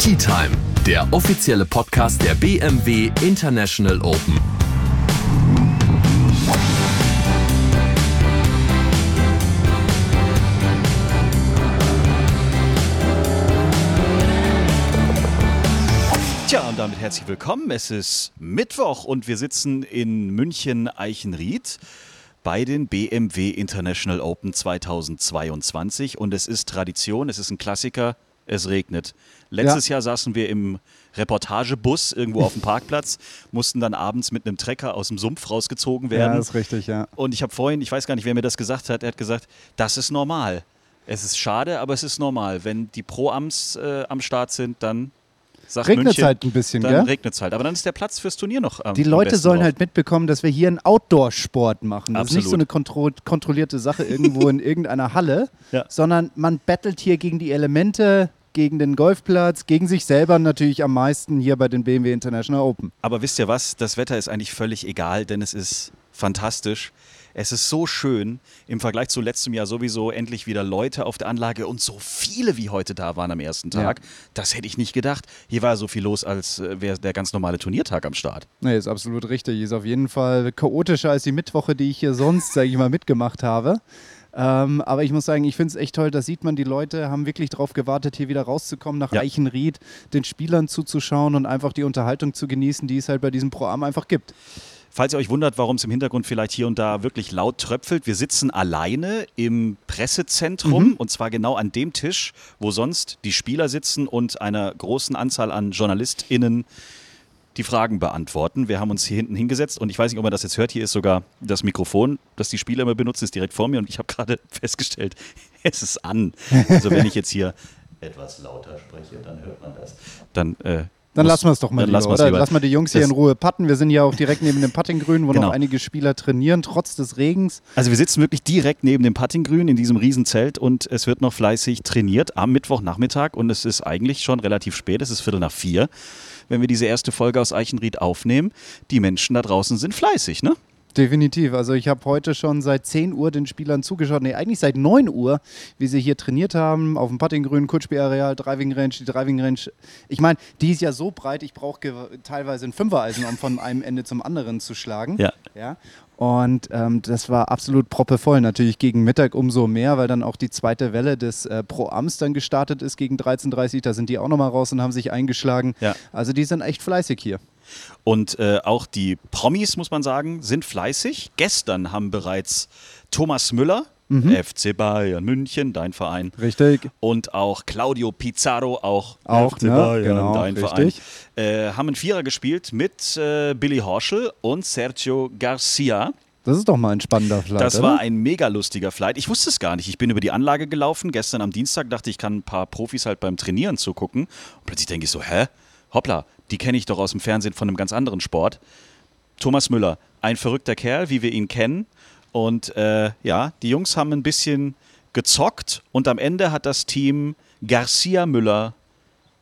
Tea Time, der offizielle Podcast der BMW International Open. Tja, und damit herzlich willkommen. Es ist Mittwoch und wir sitzen in München-Eichenried bei den BMW International Open 2022 und es ist Tradition, es ist ein Klassiker, es regnet. Letztes Jahr saßen wir im Reportagebus irgendwo auf dem Parkplatz, mussten dann abends mit einem Trecker aus dem Sumpf rausgezogen werden. Ja, das ist richtig, ja. Und ich habe vorhin, ich weiß gar nicht, wer mir das gesagt hat, er hat gesagt, das ist normal. Es ist schade, aber es ist normal. Wenn die Pro-Ams äh, am Start sind, dann sagt Regnet's München, halt ein bisschen, dann regnet es halt. Aber dann ist der Platz fürs Turnier noch am Die am Leute sollen drauf. halt mitbekommen, dass wir hier einen Outdoor-Sport machen. Das ist nicht so Absolut. eine kontro kontrollierte Sache irgendwo in irgendeiner Halle, Ja. sondern man battelt hier gegen die Elemente, gegen den Golfplatz, gegen sich selber natürlich am meisten hier bei den BMW International Open. Aber wisst ihr was? Das Wetter ist eigentlich völlig egal, denn es ist fantastisch. Es ist so schön im Vergleich zu letztem Jahr sowieso endlich wieder Leute auf der Anlage und so viele wie heute da waren am ersten Tag. Das hätte ich nicht gedacht. Hier war so viel los, als äh, wäre der ganz normale Turniertag am Start. Nee, ist absolut richtig. Ist auf jeden Fall chaotischer als die Mittwoche, die ich hier sonst, sage ich mal, mitgemacht habe. Ähm, aber ich muss sagen, ich finde es echt toll, da sieht man, die Leute haben wirklich darauf gewartet, hier wieder rauszukommen nach Ja. Eichenried, den Spielern zuzuschauen und einfach die Unterhaltung zu genießen, die es halt bei diesem Pro-Am einfach gibt. Falls ihr euch wundert, warum es im Hintergrund vielleicht hier und da wirklich laut tröpfelt, wir sitzen alleine im Pressezentrum und zwar genau an dem Tisch, wo sonst die Spieler sitzen und einer großen Anzahl an JournalistInnen die Fragen beantworten. Wir haben uns hier hinten hingesetzt und ich weiß nicht, ob man das jetzt hört. Hier ist sogar das Mikrofon, das die Spieler immer benutzen, ist direkt vor mir und ich habe gerade festgestellt, es ist an. Also wenn ich jetzt hier etwas lauter spreche, dann hört man das. Dann, äh, Dann lassen wir es doch mal lieber, oder? lieber. Lass mal die Jungs hier Das- in Ruhe putten. Wir sind ja auch direkt neben dem Puttinggrün, wo Genau. noch einige Spieler trainieren, trotz des Regens. Also wir sitzen wirklich direkt neben dem Puttinggrün in diesem Riesenzelt und es wird noch fleißig trainiert am Mittwochnachmittag und es ist eigentlich schon relativ spät, es ist Viertel nach vier, wenn wir diese erste Folge aus Eichenried aufnehmen. Die Menschen da draußen sind fleißig, ne? Definitiv. Also ich habe heute schon seit 10 Uhr den Spielern zugeschaut. Nee, eigentlich seit 9 Uhr, wie sie hier trainiert haben, auf dem Puttinggrün, Kurzspielareal, Driving Range, die Driving Range. Ich meine, die ist ja so breit, ich brauche teilweise ein Fünfereisen, um von einem Ende zum anderen zu schlagen. Ja. ja? Und ähm, das war absolut proppevoll. Natürlich gegen Mittag umso mehr, weil dann auch die zweite Welle des äh, Pro-Ams dann gestartet ist gegen 13.30 Da sind die auch nochmal raus und haben sich eingeschlagen. Ja. Also die sind echt fleißig hier. Und äh, auch die Promis, muss man sagen, sind fleißig. Gestern haben bereits Thomas Müller, FC Bayern München, dein Verein, Richtig. und auch Claudio Pizarro, auch, Auch, FC ne? Bayern, Genau, dein richtig. Verein, äh, haben einen Vierer gespielt mit äh, Billy Horschel und Sergio Garcia. Das ist doch mal ein spannender Flight, Das oder? war ein mega lustiger Flight. Ich wusste es gar nicht. Ich bin über die Anlage gelaufen. Gestern am Dienstag dachte ich, kann ein paar Profis halt beim Trainieren zugucken. Und plötzlich denke ich so, hä? Hoppla, die kenne ich doch aus dem Fernsehen von einem ganz anderen Sport. Thomas Müller, ein verrückter Kerl, wie wir ihn kennen. Und äh, ja, die Jungs haben ein bisschen gezockt und am Ende hat das Team Garcia Müller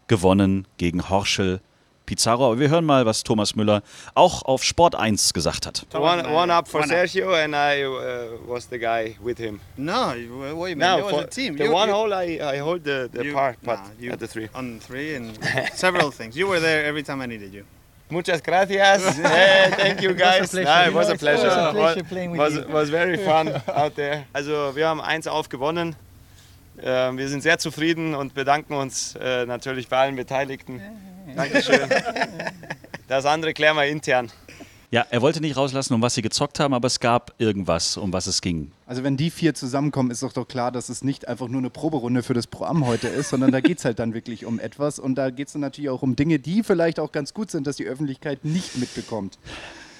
gewonnen gegen Horschel Pizarro. Aber wir hören mal, was Thomas Müller auch auf Sport 1 gesagt hat. One, one up for One up. Sergio, and I uh, was the guy with him. No, mean? Now, you were for the team. the You- one you- hole, I, I hold the, the you- par putt nah, you- at the three. On three and several things. You were there every time I needed you. Muchas gracias. hey, thank you guys. pleasure. It was a It was pleasure. a pleasure Was- playing with was, you. was very fun out there. Also wir haben eins aufgewonnen. Ähm, wir sind sehr zufrieden und bedanken uns äh, natürlich bei allen Beteiligten. Dankeschön. Das andere klären wir intern. Ja, er wollte nicht rauslassen, um was sie gezockt haben, aber es gab irgendwas, um was es ging. Also wenn die vier zusammenkommen, ist doch doch klar, dass es nicht einfach nur eine Proberunde für das Programm heute ist, sondern da geht es halt dann wirklich um etwas und da geht es dann natürlich auch um Dinge, die vielleicht auch ganz gut sind, dass die Öffentlichkeit nicht mitbekommt.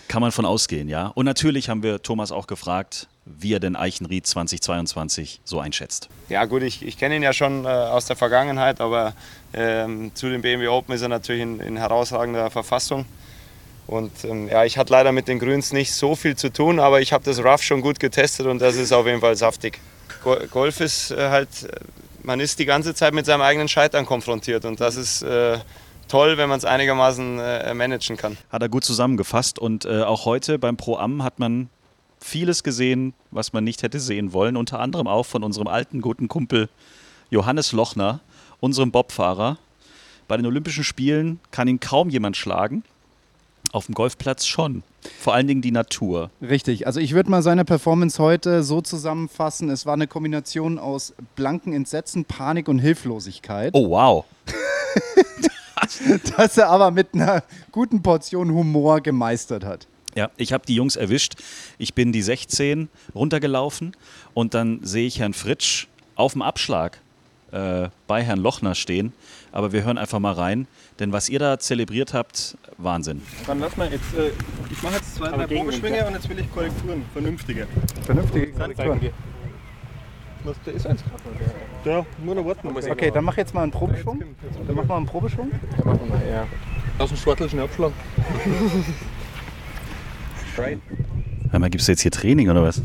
Kann man von ausgehen, ja. Und natürlich haben wir Thomas auch gefragt, wie er denn Eichenried 2022 so einschätzt. Ja gut, ich, ich kenne ihn ja schon äh, aus der Vergangenheit, aber ähm, zu dem BMW Open ist er natürlich in, in herausragender Verfassung. Und ähm, ja, ich hatte leider mit den Grüns nicht so viel zu tun, aber ich habe das Rough schon gut getestet und das ist auf jeden Fall saftig. Go Golf ist äh, halt, äh, man ist die ganze Zeit mit seinem eigenen Scheitern konfrontiert und das ist äh, toll, wenn man es einigermaßen äh, managen kann. Hat er gut zusammengefasst und äh, auch heute beim Pro Am hat man vieles gesehen, was man nicht hätte sehen wollen. Unter anderem auch von unserem alten guten Kumpel Johannes Lochner. unserem Bobfahrer. Bei den Olympischen Spielen kann ihn kaum jemand schlagen. Auf dem Golfplatz schon. Vor allen Dingen die Natur. Richtig, also ich würde mal seine Performance heute so zusammenfassen, es war eine Kombination aus blanken Entsetzen, Panik und Hilflosigkeit. Oh, wow. Das er aber mit einer guten Portion Humor gemeistert hat. Ja, ich habe die Jungs erwischt. Ich bin die 16 runtergelaufen und dann sehe ich Herrn Fritsch auf dem Abschlag äh, bei Herrn Lochner stehen. Aber wir hören einfach mal rein, denn was ihr da zelebriert habt, Wahnsinn. Dann lass mal jetzt, äh, ich mache jetzt zwei, drei Probeschwinge und jetzt will ich Korrekturen, vernünftige. Vernünftige Was, da ist eins gerade. Ja, nur noch warten. Okay, dann mach jetzt mal einen Probeschwung. Dann mach mal einen Probeschwung. Aus dem Schwartel schnell abschlagen. Hör mal, gibt es jetzt hier Training oder was?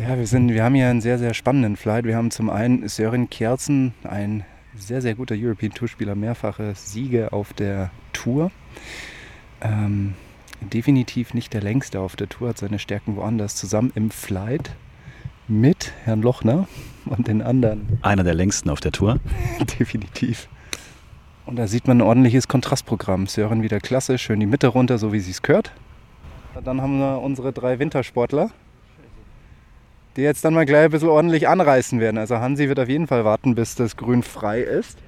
Ja, wir, sind, wir haben hier einen sehr, sehr spannenden Flight. Wir haben zum einen Sören Kjerzen, ein sehr, sehr guter European Tour-Spieler, mehrfache Siege auf der Tour. Ähm, definitiv nicht der längste auf der Tour, hat seine Stärken woanders. Zusammen im Flight mit Herrn Lochner und den anderen. Einer der längsten auf der Tour. definitiv. Und da sieht man ein ordentliches Kontrastprogramm. Sören wieder klasse, schön die Mitte runter, so wie sie es gehört. Dann haben wir unsere drei Wintersportler, die jetzt dann mal gleich ein bisschen ordentlich anreißen werden. Also Hansi wird auf jeden Fall warten, bis das Grün frei ist.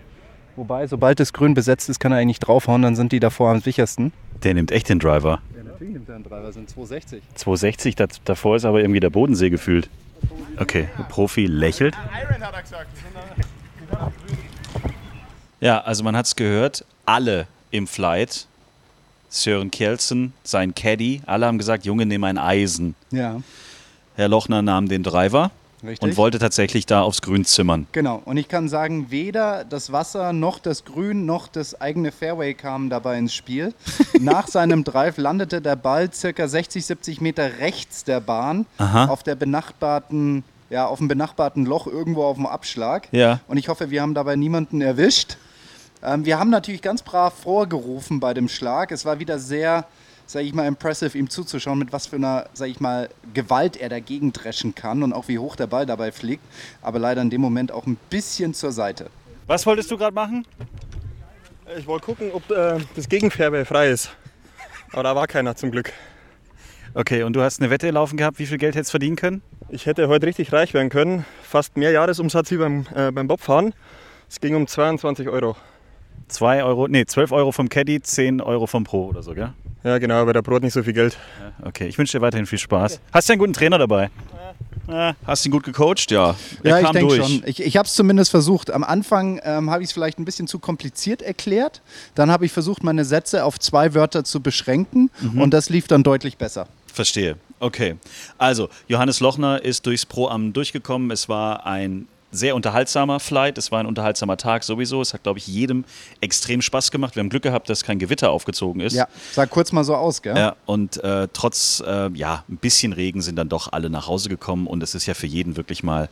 Wobei, sobald das Grün besetzt ist, kann er eigentlich draufhauen, dann sind die davor am sichersten. Der nimmt echt den Driver. Ja, natürlich nimmt er einen Driver, sind 260. 260, das, davor ist aber irgendwie der Bodensee gefühlt. Okay, der Profi lächelt. Ja, also man hat es gehört, alle im Flight, Sören Kjelsen, sein Caddy, alle haben gesagt, Junge, nimm ein Eisen. Ja, Herr Lochner nahm den Driver richtig. und wollte tatsächlich da aufs Grün zimmern. Genau, und ich kann sagen, weder das Wasser noch das Grün noch das eigene Fairway kamen dabei ins Spiel. Nach seinem Drive landete der Ball circa 60, 70 Meter rechts der Bahn Aha. auf der benachbarten, ja, auf dem benachbarten Loch irgendwo auf dem Abschlag. Ja. Und ich hoffe, wir haben dabei niemanden erwischt. Ähm, wir haben natürlich ganz brav vorgerufen bei dem Schlag. Es war wieder sehr, sage ich mal, impressive, ihm zuzuschauen, mit was für einer, sage ich mal, Gewalt er dagegen dreschen kann und auch wie hoch der Ball dabei fliegt. Aber leider in dem Moment auch ein bisschen zur Seite. Was wolltest du gerade machen? Ich wollte gucken, ob äh, das Gegenfairway frei ist. Aber da war keiner zum Glück. Okay, und du hast eine Wette laufen gehabt, wie viel Geld hättest du verdienen können? Ich hätte heute richtig reich werden können. Fast mehr Jahresumsatz wie beim, äh, beim Bobfahren. Es ging um 22 Euro. 2 Euro, nee, 12 Euro vom Caddy, 10 Euro vom Pro oder so, gell? Ja, genau, aber der Brot nicht so viel Geld. Okay, ich wünsche dir weiterhin viel Spaß. Hast du einen guten Trainer dabei? Ja. Hast du ihn gut gecoacht? Ja. Er ja, ich kam denke durch. schon. Ich, ich habe es zumindest versucht. Am Anfang ähm, habe ich es vielleicht ein bisschen zu kompliziert erklärt. Dann habe ich versucht, meine Sätze auf zwei Wörter zu beschränken. Mhm. Und das lief dann deutlich besser. Verstehe. Okay. Also, Johannes Lochner ist durchs Pro-Am durchgekommen. Es war ein sehr unterhaltsamer Flight. Es war ein unterhaltsamer Tag sowieso. Es hat, glaube ich, jedem extrem Spaß gemacht. Wir haben Glück gehabt, dass kein Gewitter aufgezogen ist. Ja, sah kurz mal so aus, gell? Ja, und äh, trotz äh, ja, ein bisschen Regen sind dann doch alle nach Hause gekommen und es ist ja für jeden wirklich mal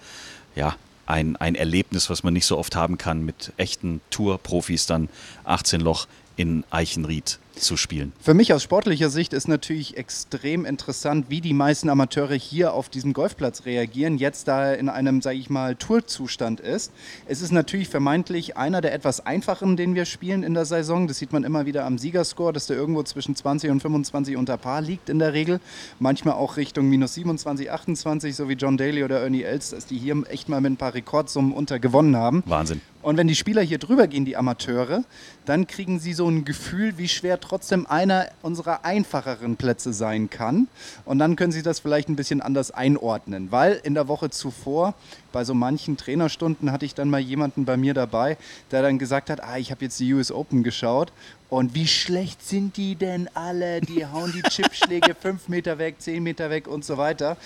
ja, ein, ein Erlebnis, was man nicht so oft haben kann, mit echten Tour-Profis dann 18 Loch in Eichenried zu spielen. Für mich aus sportlicher Sicht ist natürlich extrem interessant, wie die meisten Amateure hier auf diesem Golfplatz reagieren, jetzt da er in einem, sage ich mal, Tourzustand ist. Es ist natürlich vermeintlich einer der etwas einfacheren, den wir spielen in der Saison. Das sieht man immer wieder am Siegerscore, dass der irgendwo zwischen 20 und 25 unter Paar liegt in der Regel. Manchmal auch Richtung minus 27, 28, so wie John Daly oder Ernie Els, dass die hier echt mal mit ein paar Rekordsummen unter gewonnen haben. Wahnsinn. Und wenn die Spieler hier drüber gehen, die Amateure, dann kriegen sie so ein Gefühl, wie schwer trotzdem einer unserer einfacheren Plätze sein kann. Und dann können sie das vielleicht ein bisschen anders einordnen. Weil in der Woche zuvor, bei so manchen Trainerstunden, hatte ich dann mal jemanden bei mir dabei, der dann gesagt hat, ah, ich habe jetzt die US Open geschaut. Und wie schlecht sind die denn alle? Die hauen die Chipschläge fünf Meter weg, zehn Meter weg und so weiter.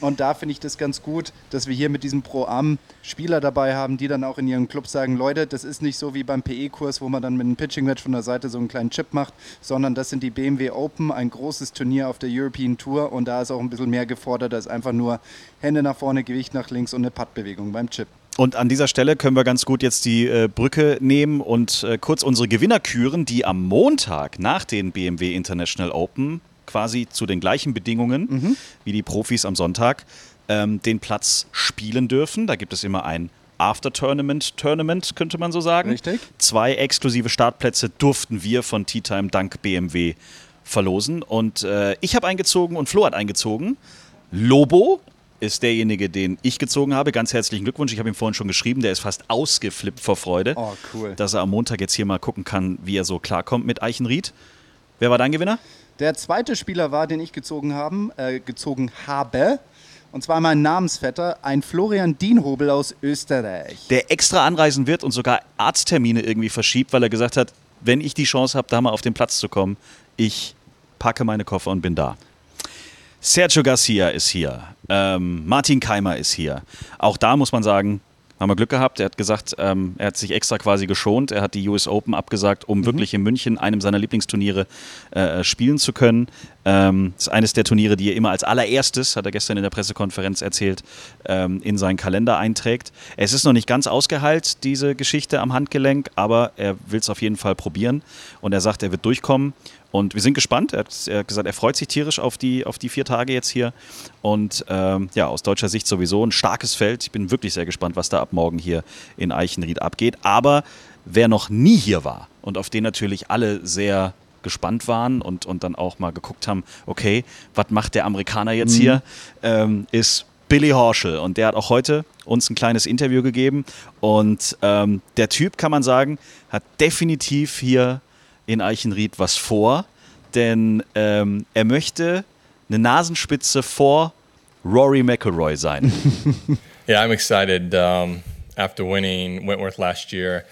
Und da finde ich das ganz gut, dass wir hier mit diesem Pro-Am Spieler dabei haben, die dann auch in ihrem Club sagen, Leute, das ist nicht so wie beim PE-Kurs, wo man dann mit einem Pitching-Match von der Seite so einen kleinen Chip macht, sondern das sind die BMW Open, ein großes Turnier auf der European Tour und da ist auch ein bisschen mehr gefordert als einfach nur Hände nach vorne, Gewicht nach links und eine Puttbewegung beim Chip. Und an dieser Stelle können wir ganz gut jetzt die äh, Brücke nehmen und äh, kurz unsere Gewinner küren, die am Montag nach den BMW International Open quasi zu den gleichen Bedingungen wie die Profis am Sonntag ähm, den Platz spielen dürfen. Da gibt es immer ein After-Tournament-Tournament, könnte man so sagen. Richtig. Zwei exklusive Startplätze durften wir von Tea Time dank BMW verlosen. Und äh, ich habe eingezogen und Flo hat eingezogen. Lobo ist derjenige, den ich gezogen habe. Ganz herzlichen Glückwunsch. Ich habe ihm vorhin schon geschrieben, der ist fast ausgeflippt vor Freude, Oh, cool. dass er am Montag jetzt hier mal gucken kann, wie er so klarkommt mit Eichenried. Wer war dein Gewinner? Der zweite Spieler war, den ich gezogen, haben, äh, gezogen habe, und zwar mein Namensvetter, ein Florian Dienhobel aus Österreich. Der extra anreisen wird und sogar Arzttermine irgendwie verschiebt, weil er gesagt hat, wenn ich die Chance habe, da mal auf den Platz zu kommen, ich packe meine Koffer und bin da. Sergio Garcia ist hier. Ähm, Martin Keimer ist hier. Auch da muss man sagen, haben wir Glück gehabt. Er hat gesagt, ähm, er hat sich extra quasi geschont. Er hat die US Open abgesagt, um wirklich in München, einem seiner Lieblingsturniere, äh, spielen zu können. Ähm, das ist eines der Turniere, die er immer als allererstes, hat er gestern in der Pressekonferenz erzählt, ähm, in seinen Kalender einträgt. Es ist noch nicht ganz ausgeheilt, diese Geschichte am Handgelenk, aber er will es auf jeden Fall probieren. Und er sagt, er wird durchkommen. Und wir sind gespannt. Er hat, er hat gesagt, er freut sich tierisch auf die, auf die vier Tage jetzt hier. Und ähm, ja, aus deutscher Sicht sowieso ein starkes Feld. Ich bin wirklich sehr gespannt, was da ab morgen hier in Eichenried abgeht. Aber wer noch nie hier war und auf den natürlich alle sehr gespannt waren und, und dann auch mal geguckt haben, okay, was macht der Amerikaner jetzt hier, ähm, ist Billy Horschel. Und der hat auch heute uns ein kleines Interview gegeben. Und ähm, der Typ, kann man sagen, hat definitiv hier in Eichenried was vor, denn ähm, er möchte eine Nasenspitze vor Rory McIlroy sein. Yeah, I'm excited. Um, after winning Wentworth last year,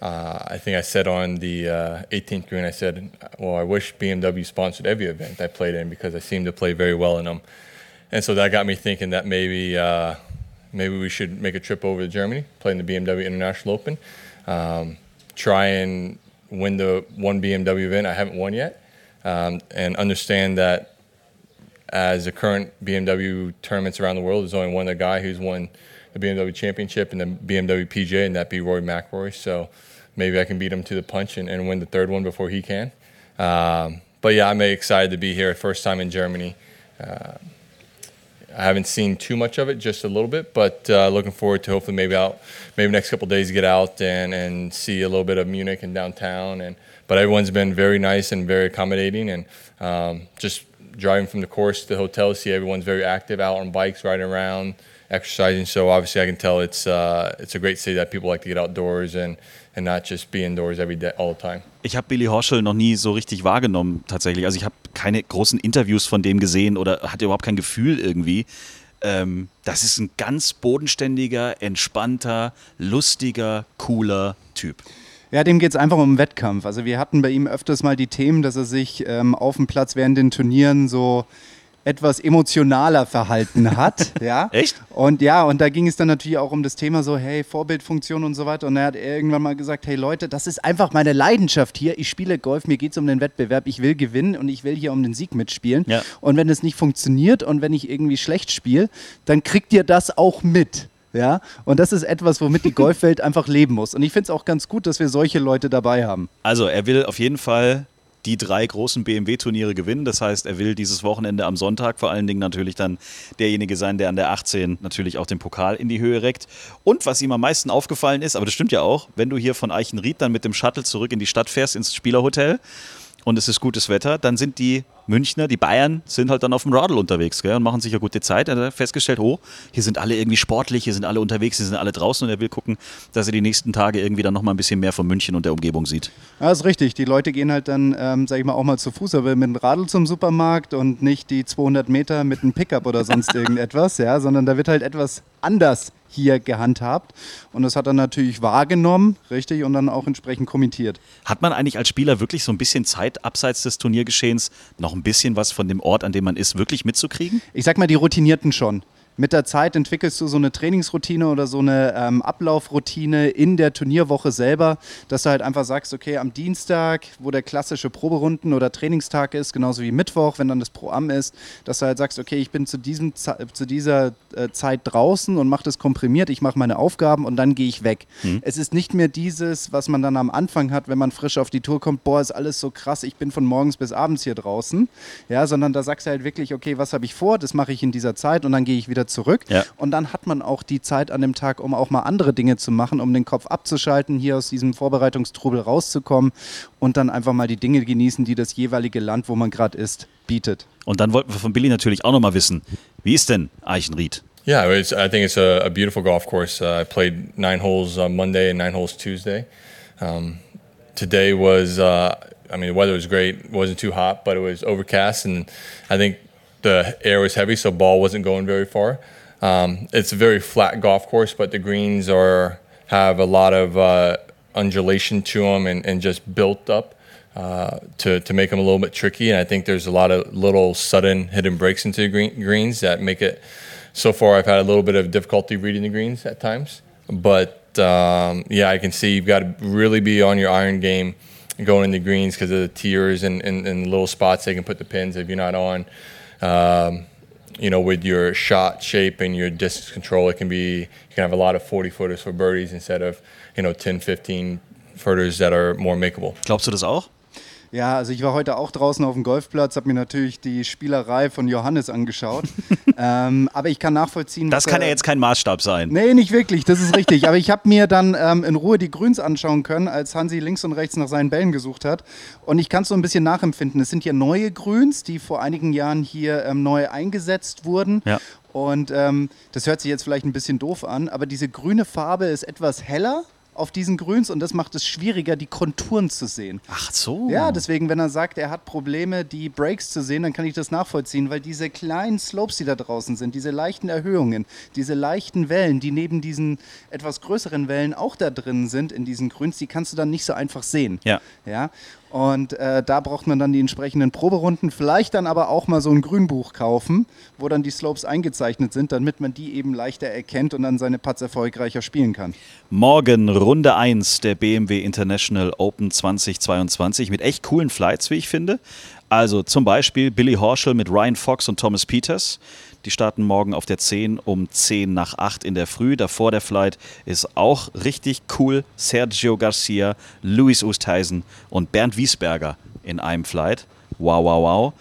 uh, I think I said on the uh, 18th green, I said, well, I wish BMW sponsored every event I played in because I seem to play very well in them. And so that got me thinking that maybe uh, maybe we should make a trip over to Germany, play in the BMW International Open, um, try and win the one BMW event I haven't won yet, um, and understand that as the current BMW tournaments around the world, there's only one other guy who's won the BMW Championship and the BMW PJ, and that'd be Roy McIlroy. So maybe I can beat him to the punch and, and win the third one before he can. Um, but yeah, I'm excited to be here. First time in Germany. Uh, I haven't seen too much of it, just a little bit, but uh, looking forward to hopefully maybe out, maybe next couple days get out and, and see a little bit of Munich and downtown. And but everyone's been very nice and very accommodating, and um, just driving from the course to the hotel, see everyone's very active out on bikes, riding around, exercising. So obviously, I can tell it's uh, it's a great city that people like to get outdoors and and not just be indoors every day all the time. Ich habe Billy Horschel noch nie so richtig wahrgenommen, tatsächlich. Also ich habe keine großen Interviews von dem gesehen oder hatte überhaupt kein Gefühl irgendwie. Ähm, das ist ein ganz bodenständiger, entspannter, lustiger, cooler Typ. Ja, dem geht es einfach um den Wettkampf. Also wir hatten bei ihm öfters mal die Themen, dass er sich ähm, auf dem Platz während den Turnieren so etwas emotionaler verhalten hat. ja. Echt? Und ja, und da ging es dann natürlich auch um das Thema so, hey, Vorbildfunktion und so weiter. Und er hat irgendwann mal gesagt, hey Leute, das ist einfach meine Leidenschaft hier. Ich spiele Golf, mir geht es um den Wettbewerb, ich will gewinnen und ich will hier um den Sieg mitspielen. Ja. Und wenn es nicht funktioniert und wenn ich irgendwie schlecht spiele, dann kriegt ihr das auch mit. Ja, und das ist etwas, womit die Golfwelt einfach leben muss. Und ich finde es auch ganz gut, dass wir solche Leute dabei haben. Also er will auf jeden Fall die drei großen BMW-Turniere gewinnen. Das heißt, er will dieses Wochenende am Sonntag vor allen Dingen natürlich dann derjenige sein, der an der 18 natürlich auch den Pokal in die Höhe reckt. Und was ihm am meisten aufgefallen ist, aber das stimmt ja auch, wenn du hier von Eichenried dann mit dem Shuttle zurück in die Stadt fährst, ins Spielerhotel und es ist gutes Wetter, dann sind die Münchner, die Bayern, sind halt dann auf dem Radl unterwegs gell, und machen sich eine gute Zeit. Er hat festgestellt, oh, hier sind alle irgendwie sportlich, hier sind alle unterwegs, hier sind alle draußen und er will gucken, dass er die nächsten Tage irgendwie dann nochmal ein bisschen mehr von München und der Umgebung sieht. Ja, ist richtig. Die Leute gehen halt dann, ähm, sag ich mal, auch mal zu Fuß, aber mit dem Radl zum Supermarkt und nicht die 200 Meter mit einem Pickup oder sonst irgendetwas, ja, sondern da wird halt etwas anders hier gehandhabt. Und das hat er natürlich wahrgenommen, richtig, und dann auch entsprechend kommentiert. Hat man eigentlich als Spieler wirklich so ein bisschen Zeit abseits des Turniergeschehens, noch ein bisschen was von dem Ort, an dem man ist, wirklich mitzukriegen? Ich sag mal, die Routinierten schon. Mit der Zeit entwickelst du so eine Trainingsroutine oder so eine ähm, Ablaufroutine in der Turnierwoche selber, dass du halt einfach sagst, okay, am Dienstag, wo der klassische Proberunden- oder Trainingstag ist, genauso wie Mittwoch, wenn dann das Pro-Am ist, dass du halt sagst, okay, ich bin zu, diesem, zu dieser äh, Zeit draußen und mache das komprimiert, ich mache meine Aufgaben und dann gehe ich weg. Es ist nicht mehr dieses, was man dann am Anfang hat, wenn man frisch auf die Tour kommt, boah, ist alles so krass, ich bin von morgens bis abends hier draußen, ja, sondern da sagst du halt wirklich, okay, was habe ich vor, das mache ich in dieser Zeit und dann gehe ich wieder wieder zurück. Ja. Und dann hat man auch die Zeit an dem Tag, um auch mal andere Dinge zu machen, um den Kopf abzuschalten, hier aus diesem Vorbereitungstrubel rauszukommen und dann einfach mal die Dinge genießen, die das jeweilige Land, wo man gerade ist, bietet. Und dann wollten wir von Billy natürlich auch nochmal wissen, wie ist denn Eichenried? Yeah, it's, I think it's a, a beautiful golf course. Uh, I played nine holes on Monday and nine holes Tuesday. Um, today was, uh, I mean, the weather was great. It wasn't too hot, but it was overcast, and I think the air was heavy, so ball wasn't going very far. Um, it's a very flat golf course, but the greens are have a lot of uh, undulation to them and, and just built up uh, to, to make them a little bit tricky. And I think there's a lot of little sudden hidden breaks into the green, greens that make it. So far, I've had a little bit of difficulty reading the greens at times, but um, yeah, I can see you've got to really be on your iron game going into greens because of the tiers and, and, and little spots they can put the pins if you're not on. Um, you know, with your shot shape and your distance control, it can be, you can have a lot of 40 footers for birdies instead of, you know, 10, 15 footers that are more makeable. Glaubst du das auch? Ja, also ich war heute auch draußen auf dem Golfplatz, habe mir natürlich die Spielerei von Johannes angeschaut. ähm, aber ich kann nachvollziehen. Das kann ja jetzt kein Maßstab sein. Nee, nicht wirklich, das ist richtig. Aber ich habe mir dann ähm, in Ruhe die Grüns anschauen können, als Hansi links und rechts nach seinen Bällen gesucht hat. Und ich kann es so ein bisschen nachempfinden. Es sind hier neue Grüns, die vor einigen Jahren hier ähm, neu eingesetzt wurden. Ja. Und ähm, das hört sich jetzt vielleicht ein bisschen doof an, aber diese grüne Farbe ist etwas heller auf diesen Grüns und das macht es schwieriger, die Konturen zu sehen. Ach so. Ja, deswegen, wenn er sagt, er hat Probleme, die Breaks zu sehen, dann kann ich das nachvollziehen, weil diese kleinen Slopes, die da draußen sind, diese leichten Erhöhungen, diese leichten Wellen, die neben diesen etwas größeren Wellen auch da drin sind, in diesen Grüns, die kannst du dann nicht so einfach sehen. Ja. Ja. Und äh, da braucht man dann die entsprechenden Proberunden, vielleicht dann aber auch mal so ein Grünbuch kaufen, wo dann die Slopes eingezeichnet sind, damit man die eben leichter erkennt und dann seine Putts erfolgreicher spielen kann. Morgen Runde 1 der BMW International Open 2022 mit echt coolen Flights, wie ich finde. Also zum Beispiel Billy Horschel mit Ryan Fox und Thomas Peters. Die starten morgen auf der 10 um 10 nach 8 in der Früh. Davor der Flight ist auch richtig cool. Sergio Garcia, Luis Oosthuizen und Bernd Wiesberger in einem Flight. Wow, wow, wow.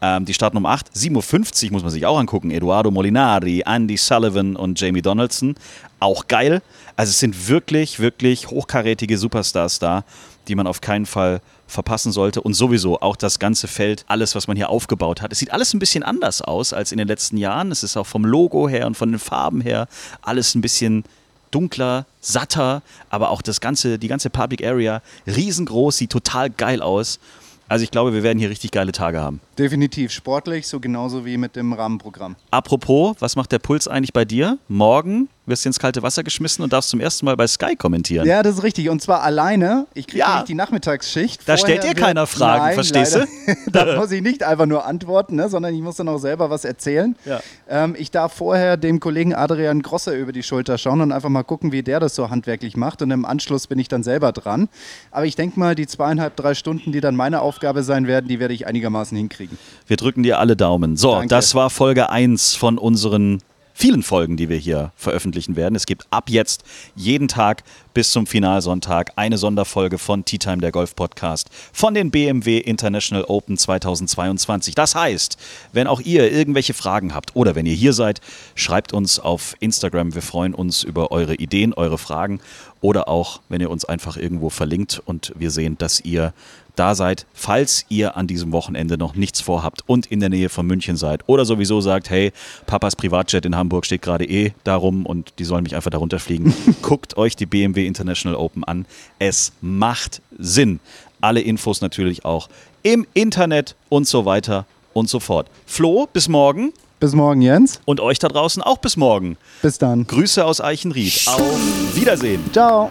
Ähm, die starten um 8. 7.50 Uhr muss man sich auch angucken. Eduardo Molinari, Andy Sullivan und Jamie Donaldson. Auch geil. Also es sind wirklich, wirklich hochkarätige Superstars da, die man auf keinen Fall verpassen sollte. Und sowieso auch das ganze Feld, alles, was man hier aufgebaut hat. Es sieht alles ein bisschen anders aus als in den letzten Jahren. Es ist auch vom Logo her und von den Farben her alles ein bisschen dunkler, satter, aber auch das ganze, die ganze Public Area riesengroß, sieht total geil aus. Also ich glaube, wir werden hier richtig geile Tage haben. Definitiv sportlich, so genauso wie mit dem Rahmenprogramm. Apropos, was macht der Puls eigentlich bei dir? Morgen wirst du ins kalte Wasser geschmissen und darfst zum ersten Mal bei Sky kommentieren. Ja, das ist richtig. Und zwar alleine. Ich kriege Ja. nämlich die Nachmittagsschicht. Da Vorher stellt dir keiner Fragen, Nein, verstehst leider. da muss ich nicht einfach nur antworten, ne, sondern ich muss dann auch selber was erzählen. Ja. Ähm, ich darf vorher dem Kollegen Adrian Grosser über die Schulter schauen und einfach mal gucken, wie der das so handwerklich macht. Und im Anschluss bin ich dann selber dran. Aber ich denke mal, die zweieinhalb, drei Stunden, die dann meine Aufgabe sein werden, die werde ich einigermaßen hinkriegen. Wir drücken dir alle Daumen. So, Danke. das war Folge 1 von unseren vielen Folgen, die wir hier veröffentlichen werden. Es gibt ab jetzt jeden Tag bis zum Finalsonntag eine Sonderfolge von Tea Time, der Golf Podcast, von den BMW International Open 2022. Das heißt, wenn auch ihr irgendwelche Fragen habt oder wenn ihr hier seid, schreibt uns auf Instagram. Wir freuen uns über eure Ideen, eure Fragen oder auch, wenn ihr uns einfach irgendwo verlinkt und wir sehen, dass ihr da seid, falls ihr an diesem Wochenende noch nichts vorhabt und in der Nähe von München seid oder sowieso sagt, hey, Papas Privatjet in Hamburg steht gerade eh darum und die sollen mich einfach darunter fliegen. Guckt euch die BMW International Open an. Es macht Sinn. Alle Infos natürlich auch im Internet und so weiter und so fort. Flo, bis morgen Bis morgen, Jens. und euch da draußen auch bis morgen. Bis dann. Grüße aus Eichenried. Auf Wiedersehen. Ciao.